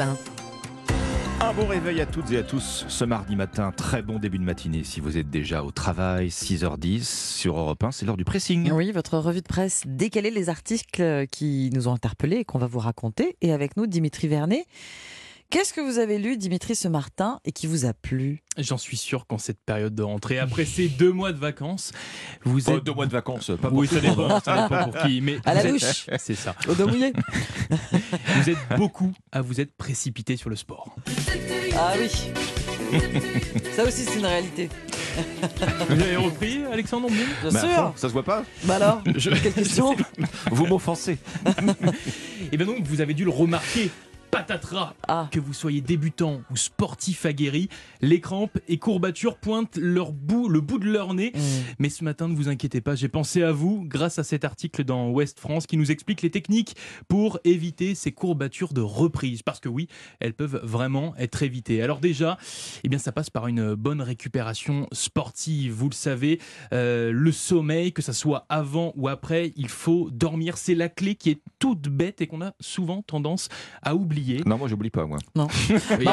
Un bon réveil à toutes et à tous ce mardi matin. Très bon début de matinée si vous êtes déjà au travail. 6h10 sur Europe 1, c'est l'heure du pressing. Oui, votre revue de presse décalée les articles qui nous ont interpellés et qu'on va vous raconter. Et avec nous, Dimitri Vernet. Qu'est-ce que vous avez lu, Dimitri, ce matin et qui vous a plu? J'en suis sûr qu'en cette période de rentrée, après ces deux mois de vacances, vous êtes. deux mois de vacances, pas pour Oui, tout ça le monde. dépend, ça dépend pour qui. Mais À la vous êtes- douche. C'est ça. Au dos mouillé Vous êtes beaucoup à vous être précipité sur le sport. Ah oui Ça aussi, c'est une réalité. Vous avez repris, Alexandre Bien à sûr ça se voit pas Bah alors Je- Quelle question? Vous m'offensez. Et bien donc, vous avez dû le remarquer. Patatras Ah. Que vous soyez débutant ou sportif aguerri, les crampes et courbatures pointent leur bout, le bout de leur nez. Mmh. Mais ce matin, ne vous inquiétez pas, j'ai pensé à vous grâce à cet article dans Ouest France qui nous explique les techniques pour éviter ces courbatures de reprise. Parce que oui, elles peuvent vraiment être évitées. Alors déjà, eh bien, ça passe par une bonne récupération sportive. Vous le savez, euh, le sommeil, que ça soit avant ou après, il faut dormir. C'est la clé qui est toute bête et qu'on a souvent tendance à oublier. Non, moi j'oublie pas, moi. Bah, en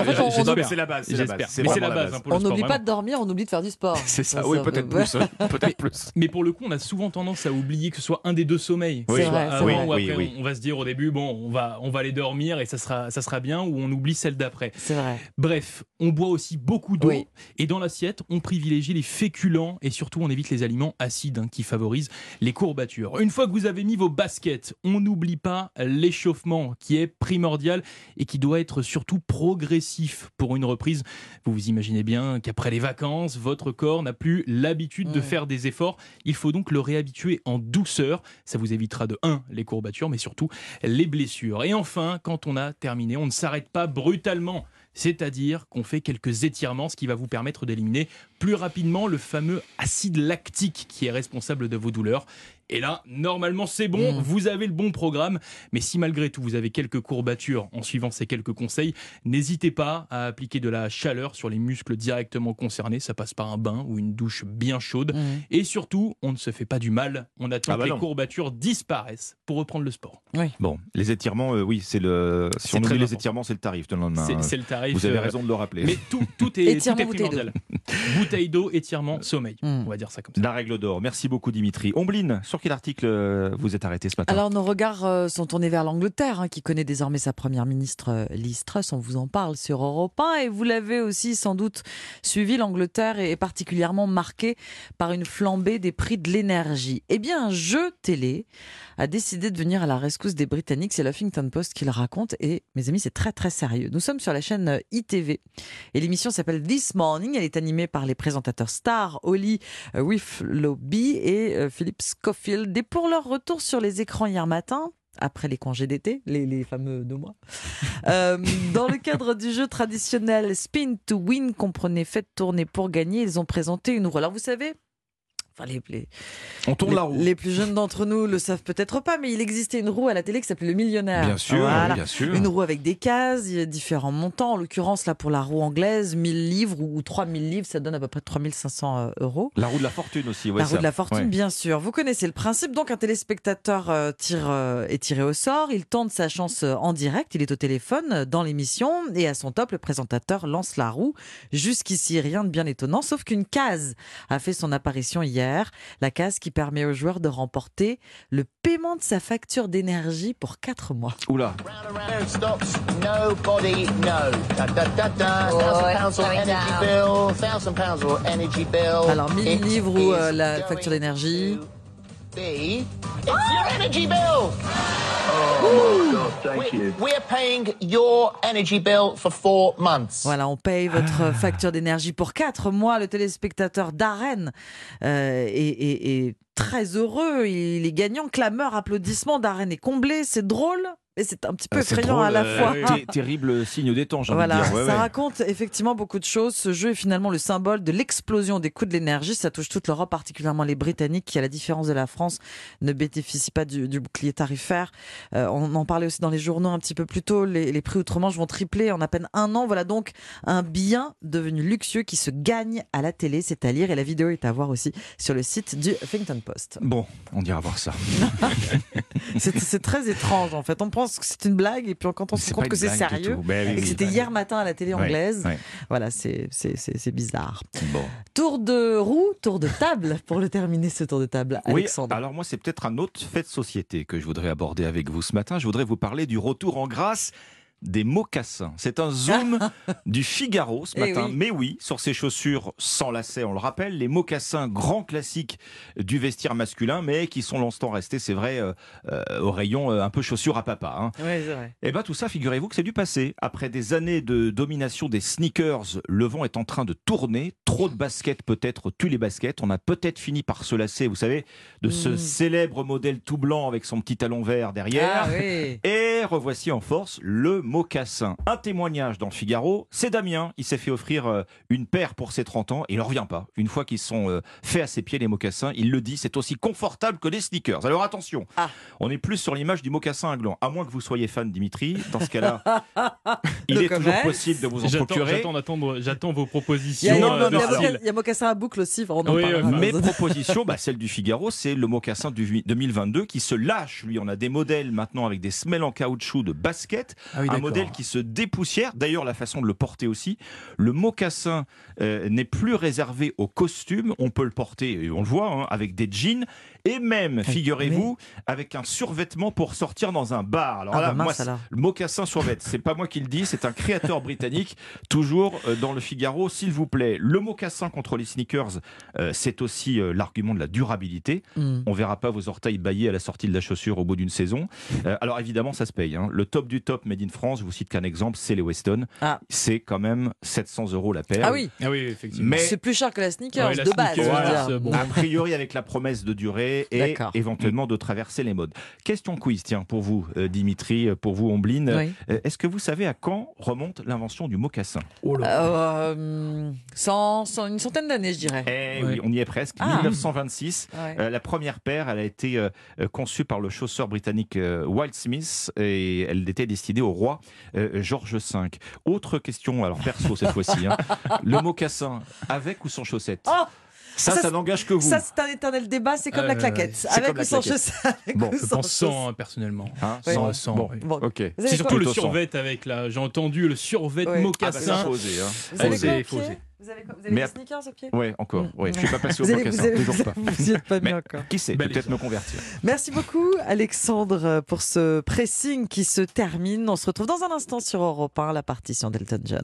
fait, on- J'espère. c'est la base, c'est la J'espère. base. C'est Mais c'est vraiment la la base. base. hein, pour le On sport, n'oublie pas vraiment. de dormir, on oublie de faire du sport. C'est ça, Ça, oui, peut-être plus. hein. Peut-être plus. Mais pour le coup, on a souvent tendance à oublier que ce soit un des deux sommeils. Oui, Que ce soit c'est vrai, avant c'est ou vrai. après, Oui, oui. On, on va se dire au début, bon, on va, on va aller dormir et ça sera, ça sera bien, ou on oublie celle d'après. C'est vrai. Bref, on boit aussi beaucoup d'eau. Oui. Et dans l'assiette, on privilégie les féculents et surtout on évite les aliments acides hein, qui favorisent les courbatures. Une fois que vous avez mis vos baskets, on n'oublie pas l'échauffement qui est primordial et qui doit être surtout progressif pour une reprise. Vous vous imaginez bien qu'après les vacances, votre corps n'a plus l'habitude de faire des efforts. Il faut donc le réhabituer en douceur. Ça vous évitera de 1 les courbatures, mais surtout les blessures. Et enfin, quand on a terminé, on ne s'arrête pas brutalement. C'est-à-dire qu'on fait quelques étirements, ce qui va vous permettre d'éliminer plus rapidement le fameux acide lactique qui est responsable de vos douleurs. Et là, normalement, c'est bon, Mm. vous avez le bon programme. Mais si malgré tout, vous avez quelques courbatures en suivant ces quelques conseils, n'hésitez pas à appliquer de la chaleur sur les muscles directement concernés. Ça passe par un bain ou une douche bien chaude. Mmh. Et surtout, on ne se fait pas du mal. On attend Ah bah que les non. courbatures disparaissent pour reprendre le sport. Bon, les étirements, euh, oui, c'est le. Si on oublie les étirements, c'est le tarif de lendemain. C'est le tarif. Vous avez euh, raison de le rappeler. Mais tout, tout est, Étirement, tout est primordial. Bouteille d'eau, étirement, sommeil. Mm. On va dire ça comme ça. La règle d'or. Merci beaucoup, Dimitri. Ombline, sur quel article euh, vous êtes arrêté ce matin? Alors nos regards euh, sont tournés vers l'Angleterre, hein, qui connaît désormais sa première ministre euh, Liz Truss. On vous en parle sur Europe 1 et vous l'avez aussi sans doute suivi. L'Angleterre est particulièrement marquée par une flambée des prix de l'énergie. Eh bien, un jeu télé a décidé de venir à la rescousse des Britanniques. C'est l'Huffington Post qui le raconte et mes amis, c'est très très sérieux. Nous sommes sur la chaîne ITV et l'émission s'appelle This Morning. Elle est animée par les présentateurs stars Holly euh, Willoughby et euh, Philip Schofield. Et pour leur retour sur les écrans hier matin, après les congés d'été, les, les fameux deux mois, euh, dans le cadre du jeu traditionnel Spin to Win, comprenez faites tourner pour gagner, ils ont présenté une roue. Alors vous savez, enfin les, les, On tourne les, la roue. les plus jeunes d'entre nous le savent peut-être pas, mais il existait une roue à la télé qui s'appelait le millionnaire. Bien sûr, Voilà. bien sûr. Une roue avec des cases, différents montants. En l'occurrence, là, pour la roue anglaise, 1000 livres ou 3000 livres, ça donne à peu près 3500 euros. La roue de la fortune aussi. ouais, la roue de la fortune, Ouais. bien sûr. Vous connaissez le principe. Donc, un téléspectateur euh, tire, euh, est tiré au sort. Il tente sa chance euh, en direct. Il est au téléphone euh, dans l'émission. Et à son top, le présentateur lance la roue. Jusqu'ici, rien de bien étonnant. Sauf qu'une case a fait son apparition hier. La case qui permet au joueur de remporter le paiement de sa facture d'énergie pour 4 mois. Oula. Oh. Alors, 1000 It livres ou, euh, la facture d'énergie? We're paying your energy bill for four months. Voilà, on paye votre facture d'énergie pour 4 mois. Le téléspectateur Darren euh, est, est- est très heureux. Il est gagnant. Clameur, applaudissements. Darren est comblé. C'est drôle. Et c'est un petit peu Euh, effrayant drôle, à la euh, fois. ter- Terrible signe des temps, j'ai envie de Voilà, dire. Ouais, ça ouais. raconte effectivement beaucoup de choses. Ce jeu est finalement le symbole de l'explosion des coûts de l'énergie. Ça touche toute l'Europe, particulièrement les Britanniques, qui, à la différence de la France, ne bénéficient pas du, du bouclier tarifaire. Euh, on en parlait aussi dans les journaux un petit peu plus tôt. Les, les prix outre-Manche vont tripler en à peine un an. Voilà donc un bien devenu luxueux qui se gagne à la télé. C'est à lire et la vidéo est à voir aussi sur le site du Huffington Post. Bon, on ira voir ça. C'est c'est très étrange en fait. On, prend- pense que c'est une blague et puis quand on se rend compte que c'est sérieux. Ben oui, et que c'était hier matin à la télé anglaise, ouais. voilà, c'est bizarre. Bon. Tour de roue, tour de table pour le terminer ce tour de table. Oui, Alexandre. alors moi c'est peut-être un autre fait de société que je voudrais aborder avec vous ce matin. Je voudrais vous parler du retour en grâce des mocassins. C'est un zoom du Figaro ce Eh matin. oui. Mais oui, sur ces chaussures sans lacets, on le rappelle, les mocassins grand classiques du vestiaire masculin, mais qui sont longtemps restés, c'est vrai, euh, euh, au rayon euh, un peu chaussures à papa. hein. Ouais, vrai. Eh bien, tout ça, figurez-vous que c'est du passé. Après des années de domination des sneakers, le vent est en train de tourner. Trop de baskets, peut-être, tue les baskets. On a peut-être fini par se lasser, vous savez, de ce Mm. célèbre modèle tout blanc avec son petit talon vert derrière. Ah oui. Et revoici en force le mocassin. Un témoignage dans le Figaro, c'est Damien. Il s'est fait offrir euh, une paire pour ses 30 ans et il ne revient pas. Une fois qu'ils sont euh, faits à ses pieds, les mocassins, il le dit, c'est aussi confortable que les sneakers. Alors attention, Ah. on est plus sur l'image du mocassin à gland. À moins que vous soyez fan, Dimitri. Dans ce cas-là, il est toujours possible de vous en procurer. j'attends vos Il y propositions. a, Non, euh, non, de non, il y a alors- style. moca- il y a mocassin à boucle aussi. On en Oui, parlera. euh, Mes propositions, bah, celle du Figaro, c'est le mocassin du 2022 qui se lâche. Lui, on a des modèles maintenant avec des semelles en caoutchouc de basket. Ah oui, un modèle qui se dépoussière. D'ailleurs, la façon de le porter aussi. Le mocassin euh, n'est plus réservé au costume. On peut le porter, on le voit, hein, avec des jeans. Et même, figurez-vous, avec un survêtement pour sortir dans un bar. Alors Ah, là, bah mince, moi, alors. le mocassin survêt, c'est pas moi qui le dis, c'est un créateur britannique, toujours euh, dans le Figaro, s'il vous plaît. Le mocassin contre les sneakers, euh, c'est aussi euh, l'argument de la durabilité. Hmm. On verra pas vos orteils baillés à la sortie de la chaussure au bout d'une saison. Euh, alors évidemment, ça se paye. hein. Le top du top made in France, je vous cite qu'un exemple, c'est les Weston. Ah. C'est quand même 700 euros la paire. Ah oui, Ah oui, effectivement. Mais- c'est plus cher que la Ouais, la de base. sneakers, je veux Voilà. dire. bon. A priori avec la promesse de durée et éventuellement de traverser les modes. Question quiz, tiens, pour vous, euh, Dimitri, euh, pour vous, Ombline. Oui. Euh, Est-ce que vous savez à quand remonte l'invention du mocassin Euh, cent- cent- une centaine d'années, je dirais. Eh oui, on y est presque. Ah. 1926. Ouais. Euh, la première paire, elle a été euh, conçue par le chausseur britannique euh, Wild Smith et elle était destinée au roi euh, George V. Autre question, alors perso cette fois-ci. hein. Le mocassin, avec ou sans chaussettes? Oh Ça, ça, ça, n'engage que vous. Ça, c'est un éternel débat, c'est comme Euh, la claquette. Avec comme ou sans avec Bon, Je pense sans, hein, personnellement. Hein, Sans, sans- sans, bon, oui. Bon. ok. Avez C'est surtout le sans. survêt avec la. J'ai entendu le survêt. Ah bah, mocassin. ça, posé, hein. Vous avez quoi Vous avez, quoi Vous avez Mais des sneakers au pied Ouais, encore. Ouais, je suis pas passé au mocassin, vous, allez- toujours pas. vous y êtes pas mis encore. Qui sait, peut-être me convertir. Merci beaucoup Alexandre pour ce pressing qui se termine. On se retrouve dans un instant sur Europe 1, la partition d'Elton John.